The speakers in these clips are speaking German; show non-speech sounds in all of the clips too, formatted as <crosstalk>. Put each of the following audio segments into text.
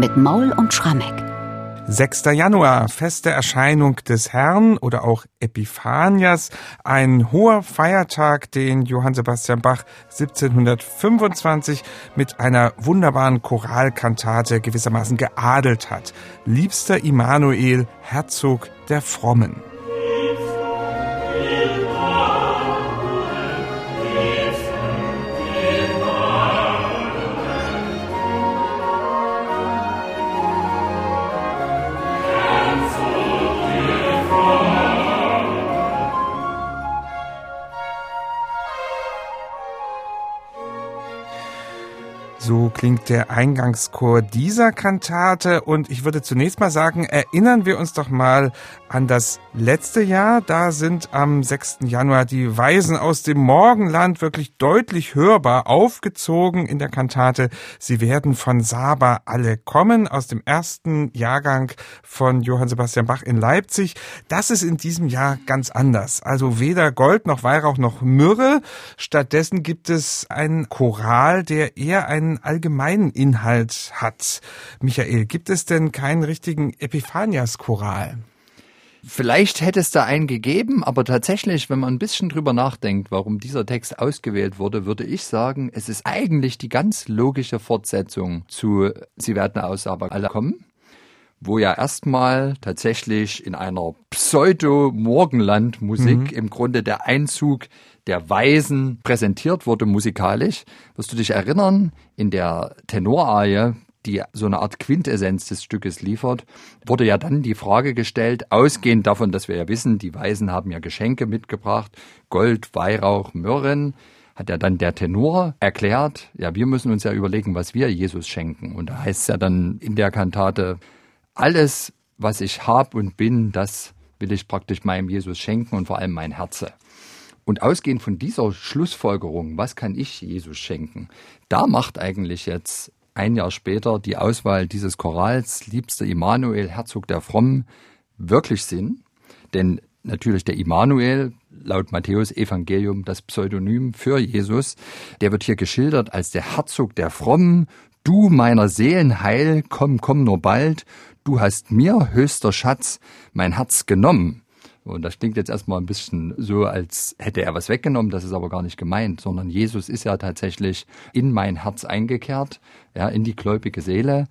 mit Maul und Schrammeck. 6. Januar, feste Erscheinung des Herrn oder auch Epiphanias, ein hoher Feiertag, den Johann Sebastian Bach 1725 mit einer wunderbaren Choralkantate gewissermaßen geadelt hat. Liebster Immanuel, Herzog der Frommen. Klingt der Eingangschor dieser Kantate und ich würde zunächst mal sagen, erinnern wir uns doch mal an das letzte Jahr. Da sind am 6. Januar die Weisen aus dem Morgenland wirklich deutlich hörbar aufgezogen in der Kantate. Sie werden von Saba alle kommen aus dem ersten Jahrgang von Johann Sebastian Bach in Leipzig. Das ist in diesem Jahr ganz anders. Also weder Gold noch Weihrauch noch Myrrhe. Stattdessen gibt es einen Choral, der eher einen einen allgemeinen Inhalt hat. Michael, gibt es denn keinen richtigen Epiphanias-Choral? Vielleicht hätte es da einen gegeben, aber tatsächlich, wenn man ein bisschen drüber nachdenkt, warum dieser Text ausgewählt wurde, würde ich sagen, es ist eigentlich die ganz logische Fortsetzung zu Sie werden aus aber alle kommen, wo ja erstmal tatsächlich in einer Pseudo-Morgenland-Musik mhm. im Grunde der Einzug der Weisen präsentiert wurde musikalisch. Wirst du dich erinnern, in der Tenorarie, die so eine Art Quintessenz des Stückes liefert, wurde ja dann die Frage gestellt, ausgehend davon, dass wir ja wissen, die Weisen haben ja Geschenke mitgebracht, Gold, Weihrauch, Myrrhen, hat ja dann der Tenor erklärt, ja, wir müssen uns ja überlegen, was wir Jesus schenken. Und da heißt es ja dann in der Kantate, alles, was ich hab und bin, das will ich praktisch meinem Jesus schenken und vor allem mein Herze. Und ausgehend von dieser Schlussfolgerung, was kann ich Jesus schenken, da macht eigentlich jetzt ein Jahr später die Auswahl dieses Chorals Liebster Immanuel, Herzog der Frommen, wirklich Sinn. Denn natürlich der Immanuel, laut Matthäus Evangelium das Pseudonym für Jesus, der wird hier geschildert als der Herzog der Frommen. Du meiner Seelen Heil, komm, komm nur bald. Du hast mir, höchster Schatz, mein Herz genommen. Und das klingt jetzt erstmal ein bisschen so, als hätte er was weggenommen. Das ist aber gar nicht gemeint, sondern Jesus ist ja tatsächlich in mein Herz eingekehrt, ja, in die gläubige Seele.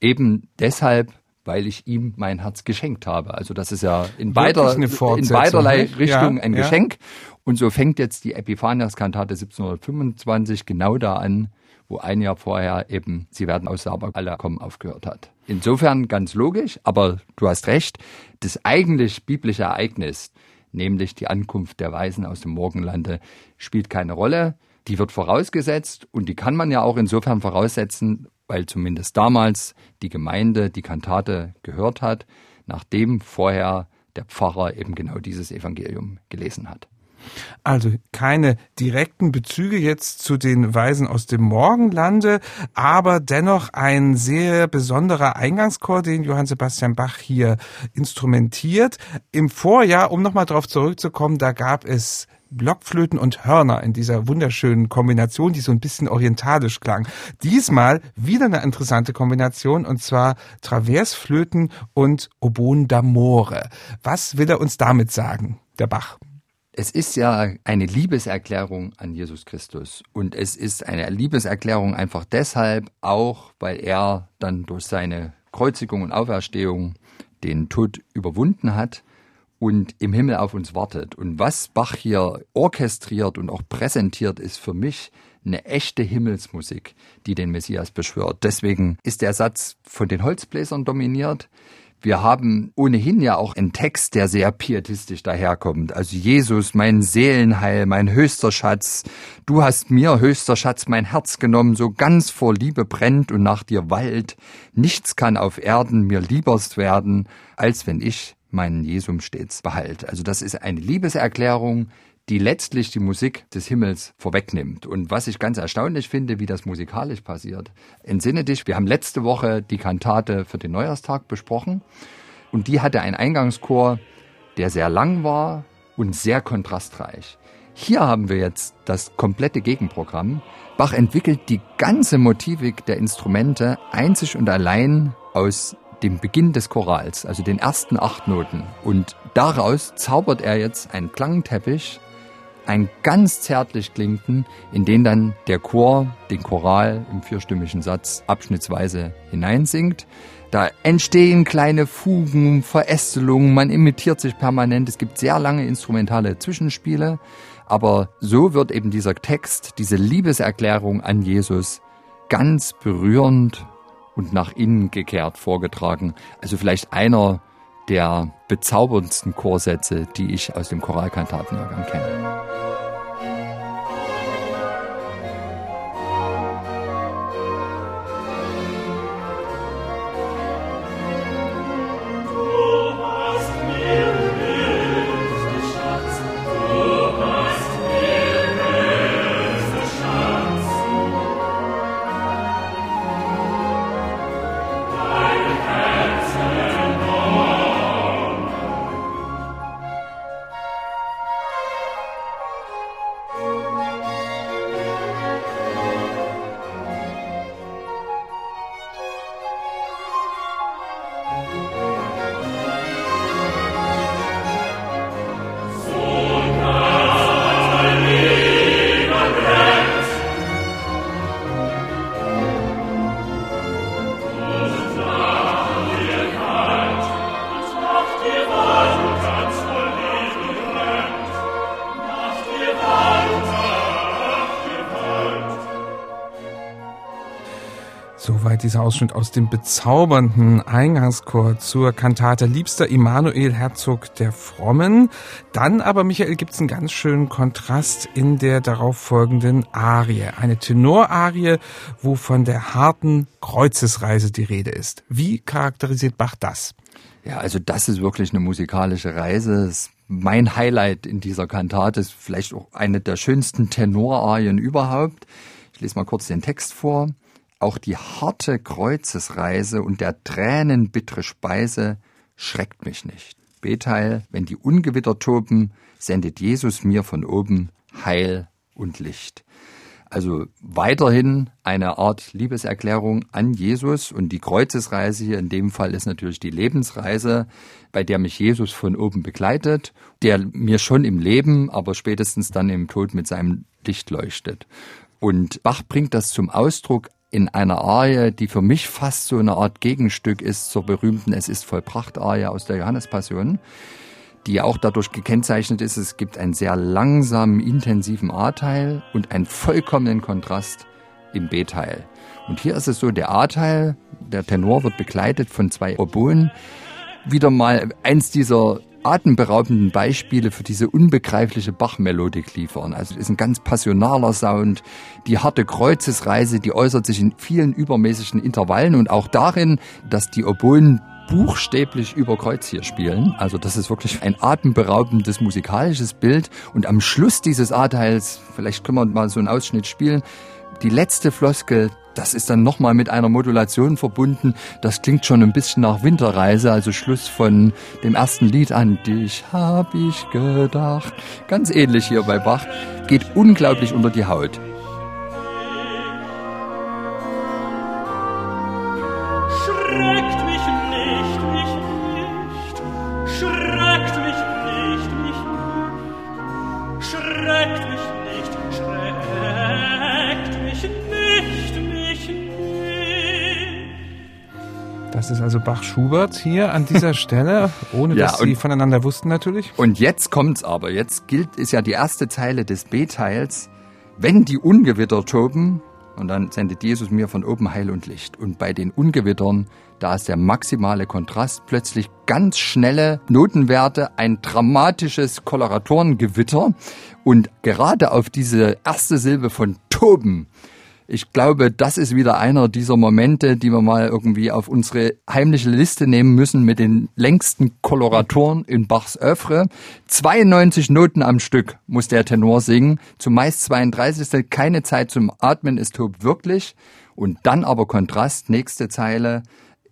Eben deshalb, weil ich ihm mein Herz geschenkt habe. Also das ist ja in, beider, in beiderlei Richtung ja, ein ja. Geschenk. Und so fängt jetzt die Epiphanias-Kantate 1725 genau da an, wo ein Jahr vorher eben Sie werden aus Saba alle kommen aufgehört hat. Insofern ganz logisch, aber du hast recht, das eigentlich biblische Ereignis, nämlich die Ankunft der Weisen aus dem Morgenlande, spielt keine Rolle. Die wird vorausgesetzt und die kann man ja auch insofern voraussetzen, weil zumindest damals die Gemeinde die Kantate gehört hat, nachdem vorher der Pfarrer eben genau dieses Evangelium gelesen hat. Also keine direkten Bezüge jetzt zu den Weisen aus dem Morgenlande, aber dennoch ein sehr besonderer Eingangschor, den Johann Sebastian Bach hier instrumentiert. Im Vorjahr, um nochmal darauf zurückzukommen, da gab es Blockflöten und Hörner in dieser wunderschönen Kombination, die so ein bisschen orientalisch klang. Diesmal wieder eine interessante Kombination und zwar Traversflöten und Oboen d'Amore. Was will er uns damit sagen, der Bach? Es ist ja eine Liebeserklärung an Jesus Christus. Und es ist eine Liebeserklärung einfach deshalb auch, weil er dann durch seine Kreuzigung und Auferstehung den Tod überwunden hat und im Himmel auf uns wartet. Und was Bach hier orchestriert und auch präsentiert, ist für mich eine echte Himmelsmusik, die den Messias beschwört. Deswegen ist der Satz von den Holzbläsern dominiert. Wir haben ohnehin ja auch einen Text, der sehr pietistisch daherkommt. Also Jesus, mein Seelenheil, mein höchster Schatz. Du hast mir, höchster Schatz, mein Herz genommen, so ganz vor Liebe brennt und nach dir wallt. Nichts kann auf Erden mir lieberst werden, als wenn ich meinen Jesum stets behalte. Also das ist eine Liebeserklärung, die letztlich die Musik des Himmels vorwegnimmt. Und was ich ganz erstaunlich finde, wie das musikalisch passiert. Entsinne dich, wir haben letzte Woche die Kantate für den Neujahrstag besprochen und die hatte einen Eingangschor, der sehr lang war und sehr kontrastreich. Hier haben wir jetzt das komplette Gegenprogramm. Bach entwickelt die ganze Motivik der Instrumente einzig und allein aus dem Beginn des Chorals, also den ersten acht Noten. Und daraus zaubert er jetzt einen Klangteppich, einen ganz zärtlich klingenden, in den dann der Chor den Choral im vierstimmigen Satz abschnittsweise hineinsingt. Da entstehen kleine Fugen, Verästelungen, man imitiert sich permanent. Es gibt sehr lange instrumentale Zwischenspiele. Aber so wird eben dieser Text, diese Liebeserklärung an Jesus ganz berührend und nach innen gekehrt vorgetragen. Also vielleicht einer der bezauberndsten Chorsätze, die ich aus dem Choralkantatenjahrgang kenne. Dieser Ausschnitt aus dem bezaubernden Eingangschor zur Kantate Liebster Immanuel Herzog der Frommen. Dann aber, Michael, gibt's einen ganz schönen Kontrast in der darauf folgenden Arie. Eine Tenorarie, wo von der harten Kreuzesreise die Rede ist. Wie charakterisiert Bach das? Ja, also das ist wirklich eine musikalische Reise. Mein Highlight in dieser Kantate ist vielleicht auch eine der schönsten Tenorarien überhaupt. Ich lese mal kurz den Text vor. Auch die harte Kreuzesreise und der tränenbittere Speise schreckt mich nicht. Beteil, wenn die Ungewitter toben, sendet Jesus mir von oben Heil und Licht. Also weiterhin eine Art Liebeserklärung an Jesus und die Kreuzesreise hier in dem Fall ist natürlich die Lebensreise, bei der mich Jesus von oben begleitet, der mir schon im Leben, aber spätestens dann im Tod mit seinem Licht leuchtet. Und Bach bringt das zum Ausdruck in einer Arie, die für mich fast so eine Art Gegenstück ist zur berühmten Es ist vollbracht Arie aus der Johannespassion, die auch dadurch gekennzeichnet ist, es gibt einen sehr langsamen, intensiven A-Teil und einen vollkommenen Kontrast im B-Teil. Und hier ist es so, der A-Teil, der Tenor wird begleitet von zwei Oboen, wieder mal eins dieser atemberaubenden Beispiele für diese unbegreifliche Bach-Melodik liefern. Also es ist ein ganz passionaler Sound. Die harte Kreuzesreise, die äußert sich in vielen übermäßigen Intervallen und auch darin, dass die Oboen buchstäblich über Kreuz hier spielen. Also das ist wirklich ein atemberaubendes musikalisches Bild. Und am Schluss dieses A-Teils, vielleicht können wir mal so einen Ausschnitt spielen, die letzte Floskel, das ist dann nochmal mit einer Modulation verbunden. Das klingt schon ein bisschen nach Winterreise, also Schluss von dem ersten Lied an dich hab ich gedacht. Ganz ähnlich hier bei Bach. Geht unglaublich unter die Haut. Das ist also Bach-Schubert hier an dieser <laughs> Stelle, ohne ja, dass sie voneinander wussten natürlich. Und jetzt kommt's aber. Jetzt gilt, ist ja die erste Zeile des B-Teils. Wenn die Ungewitter toben, und dann sendet Jesus mir von oben Heil und Licht. Und bei den Ungewittern, da ist der maximale Kontrast, plötzlich ganz schnelle Notenwerte, ein dramatisches Koloratorengewitter. Und gerade auf diese erste Silbe von toben, ich glaube, das ist wieder einer dieser Momente, die wir mal irgendwie auf unsere heimliche Liste nehmen müssen mit den längsten Koloratoren in Bachs Öffre. 92 Noten am Stück muss der Tenor singen, zumeist 32. Keine Zeit zum Atmen, es tobt wirklich. Und dann aber Kontrast, nächste Zeile,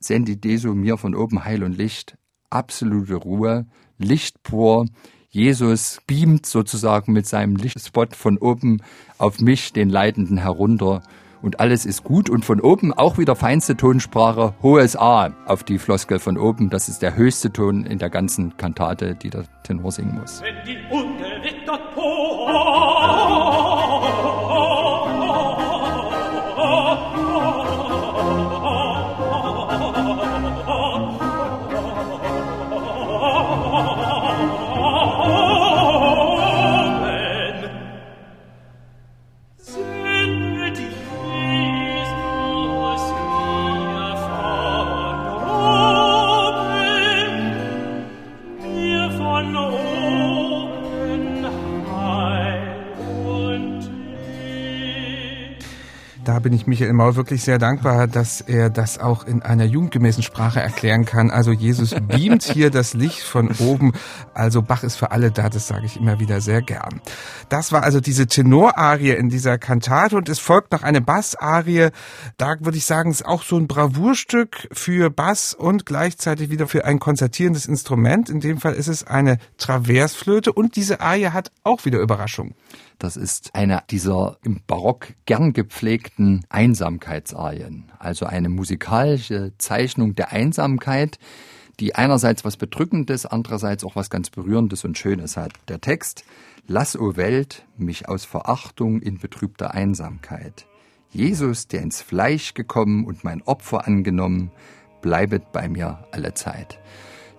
Sendi Deso mir von oben Heil und Licht, absolute Ruhe, Licht pur, Jesus beamt sozusagen mit seinem Lichtspot von oben auf mich, den Leidenden, herunter. Und alles ist gut. Und von oben auch wieder feinste Tonsprache, hohes A auf die Floskel von oben. Das ist der höchste Ton in der ganzen Kantate, die der Tenor singen muss. Wenn die ungewittert ich Michael Maul wirklich sehr dankbar, dass er das auch in einer jugendgemäßen Sprache erklären kann. Also Jesus beamt hier das Licht von oben. Also Bach ist für alle da, das sage ich immer wieder sehr gern. Das war also diese Tenorarie in dieser Kantate und es folgt noch eine Bassarie. Da würde ich sagen, ist auch so ein Bravourstück für Bass und gleichzeitig wieder für ein konzertierendes Instrument. In dem Fall ist es eine Traversflöte und diese Arie hat auch wieder Überraschung. Das ist eine dieser im Barock gern gepflegten Einsamkeitsarien, also eine musikalische Zeichnung der Einsamkeit, die einerseits was Bedrückendes, andererseits auch was ganz Berührendes und Schönes hat. Der Text Lass, o Welt, mich aus Verachtung in betrübter Einsamkeit. Jesus, der ins Fleisch gekommen und mein Opfer angenommen, bleibet bei mir alle Zeit.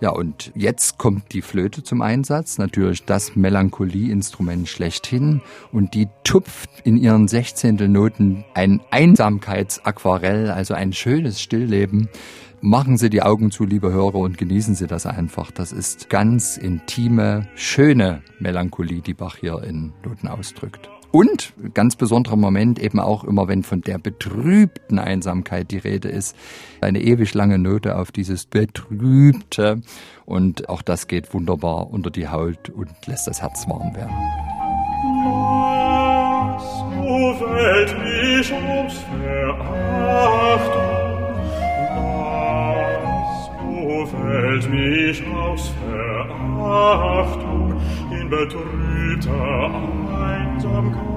Ja, und jetzt kommt die Flöte zum Einsatz, natürlich das Melancholieinstrument schlechthin und die tupft in ihren Sechzehntelnoten ein Einsamkeitsaquarell, also ein schönes Stillleben. Machen Sie die Augen zu, liebe Hörer, und genießen Sie das einfach. Das ist ganz intime, schöne Melancholie, die Bach hier in Noten ausdrückt. Und ganz besonderer Moment eben auch immer, wenn von der betrübten Einsamkeit die Rede ist, eine ewig lange Note auf dieses Betrübte. Und auch das geht wunderbar unter die Haut und lässt das Herz warm werden. So fällt mich ums Verachtung, so fällt mich aus Verachtung in betrübter Einsamkeit. Barbecue.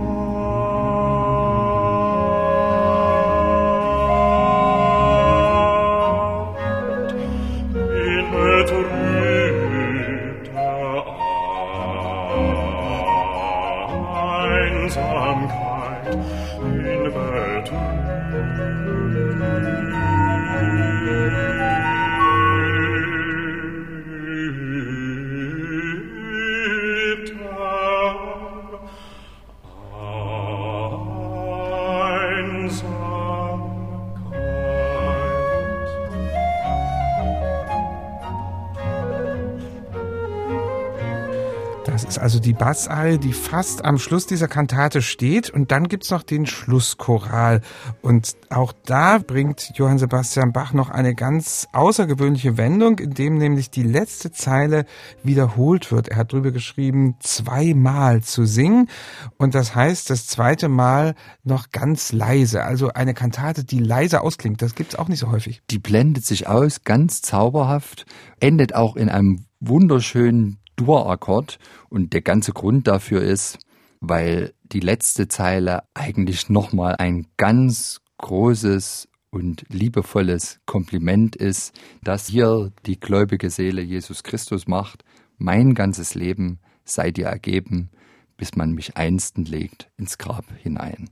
Also die Bassarie, die fast am Schluss dieser Kantate steht. Und dann gibt's noch den Schlusschoral. Und auch da bringt Johann Sebastian Bach noch eine ganz außergewöhnliche Wendung, indem nämlich die letzte Zeile wiederholt wird. Er hat drüber geschrieben, zweimal zu singen. Und das heißt, das zweite Mal noch ganz leise. Also eine Kantate, die leise ausklingt. Das gibt's auch nicht so häufig. Die blendet sich aus, ganz zauberhaft, endet auch in einem wunderschönen Dur-Akkord und der ganze Grund dafür ist, weil die letzte Zeile eigentlich nochmal ein ganz großes und liebevolles Kompliment ist, dass hier die gläubige Seele Jesus Christus macht. Mein ganzes Leben sei dir ergeben, bis man mich einsten legt ins Grab hinein.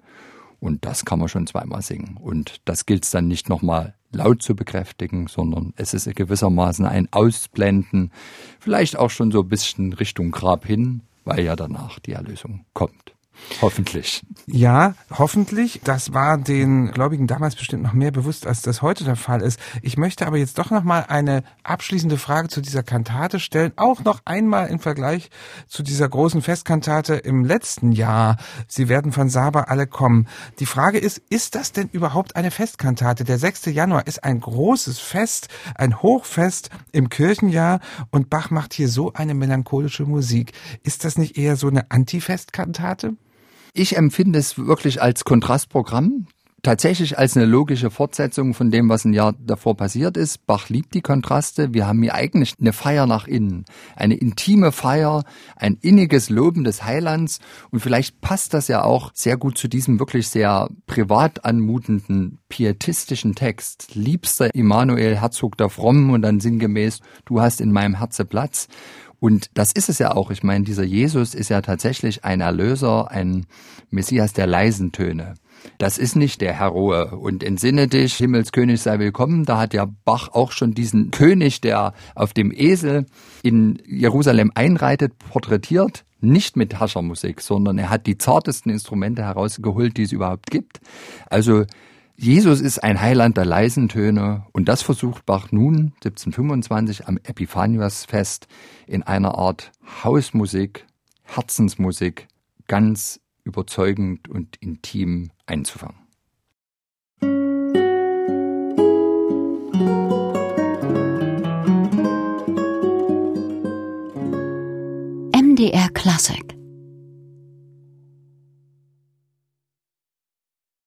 Und das kann man schon zweimal singen. Und das gilt es dann nicht nochmal laut zu bekräftigen, sondern es ist gewissermaßen ein Ausblenden, vielleicht auch schon so ein bisschen Richtung Grab hin, weil ja danach die Erlösung kommt. Hoffentlich. Ja, hoffentlich. Das war den Gläubigen damals bestimmt noch mehr bewusst, als das heute der Fall ist. Ich möchte aber jetzt doch noch mal eine abschließende Frage zu dieser Kantate stellen. Auch noch einmal im Vergleich zu dieser großen Festkantate im letzten Jahr. Sie werden von Saba alle kommen. Die Frage ist, ist das denn überhaupt eine Festkantate? Der 6. Januar ist ein großes Fest, ein Hochfest im Kirchenjahr und Bach macht hier so eine melancholische Musik. Ist das nicht eher so eine Antifestkantate? Ich empfinde es wirklich als Kontrastprogramm. Tatsächlich als eine logische Fortsetzung von dem, was ein Jahr davor passiert ist. Bach liebt die Kontraste. Wir haben hier eigentlich eine Feier nach innen, eine intime Feier, ein inniges Loben des Heilands. Und vielleicht passt das ja auch sehr gut zu diesem wirklich sehr privat anmutenden, pietistischen Text. Liebster Immanuel, Herzog der Frommen und dann sinngemäß, du hast in meinem Herze Platz. Und das ist es ja auch. Ich meine, dieser Jesus ist ja tatsächlich ein Erlöser, ein Messias der leisen Töne. Das ist nicht der Heroe. Und entsinne dich, Himmelskönig sei willkommen. Da hat ja Bach auch schon diesen König, der auf dem Esel in Jerusalem einreitet, porträtiert. Nicht mit Haschermusik, sondern er hat die zartesten Instrumente herausgeholt, die es überhaupt gibt. Also Jesus ist ein Heiland der leisen Töne und das versucht Bach nun 1725 am Epiphaniasfest in einer Art Hausmusik, Herzensmusik ganz überzeugend und intim einzufangen. MDR Classic